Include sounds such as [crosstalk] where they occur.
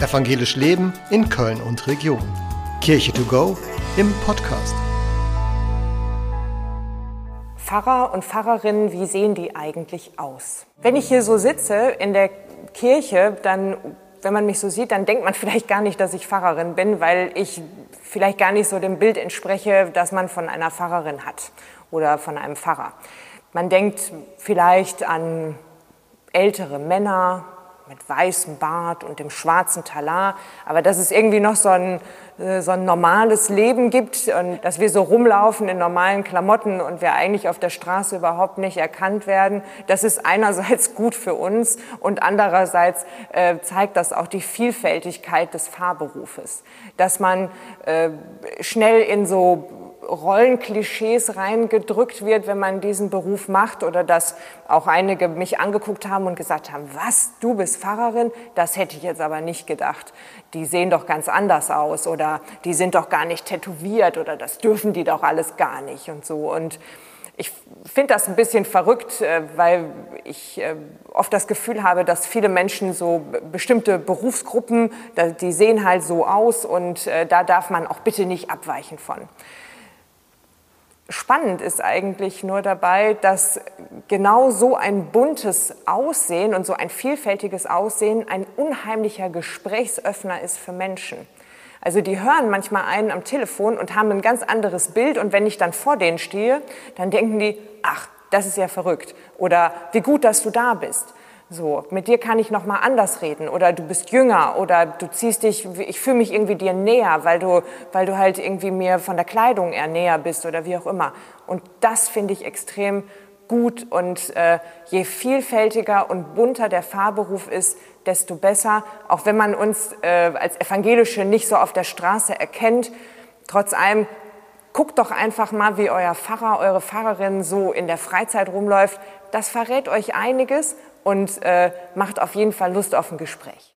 Evangelisch Leben in Köln und Region. Kirche to go im Podcast. Pfarrer und Pfarrerinnen, wie sehen die eigentlich aus? Wenn ich hier so sitze in der Kirche, dann, wenn man mich so sieht, dann denkt man [laughs] vielleicht gar nicht, dass ich Pfarrerin bin, weil ich vielleicht gar nicht so dem Bild entspreche, das man von einer Pfarrerin hat oder von einem Pfarrer. Man denkt vielleicht an ältere Männer, mit weißem Bart und dem schwarzen Talar, aber dass es irgendwie noch so ein, äh, so ein normales Leben gibt und dass wir so rumlaufen in normalen Klamotten und wir eigentlich auf der Straße überhaupt nicht erkannt werden, das ist einerseits gut für uns und andererseits äh, zeigt das auch die Vielfältigkeit des Fahrberufes, dass man äh, schnell in so Rollenklischees reingedrückt wird, wenn man diesen Beruf macht oder dass auch einige mich angeguckt haben und gesagt haben, was, du bist Pfarrerin? Das hätte ich jetzt aber nicht gedacht. Die sehen doch ganz anders aus oder die sind doch gar nicht tätowiert oder das dürfen die doch alles gar nicht und so. Und ich finde das ein bisschen verrückt, äh, weil ich äh, oft das Gefühl habe, dass viele Menschen so bestimmte Berufsgruppen, die sehen halt so aus und äh, da darf man auch bitte nicht abweichen von. Spannend ist eigentlich nur dabei, dass genau so ein buntes Aussehen und so ein vielfältiges Aussehen ein unheimlicher Gesprächsöffner ist für Menschen. Also die hören manchmal einen am Telefon und haben ein ganz anderes Bild und wenn ich dann vor denen stehe, dann denken die, ach, das ist ja verrückt oder wie gut, dass du da bist. So, mit dir kann ich noch mal anders reden oder du bist jünger oder du ziehst dich, ich fühle mich irgendwie dir näher, weil du, weil du halt irgendwie mir von der Kleidung eher näher bist oder wie auch immer. Und das finde ich extrem gut und äh, je vielfältiger und bunter der Fahrberuf ist, desto besser. Auch wenn man uns äh, als Evangelische nicht so auf der Straße erkennt, trotz allem guckt doch einfach mal, wie euer Pfarrer, eure Pfarrerin so in der Freizeit rumläuft. Das verrät euch einiges und äh, macht auf jeden Fall Lust auf ein Gespräch.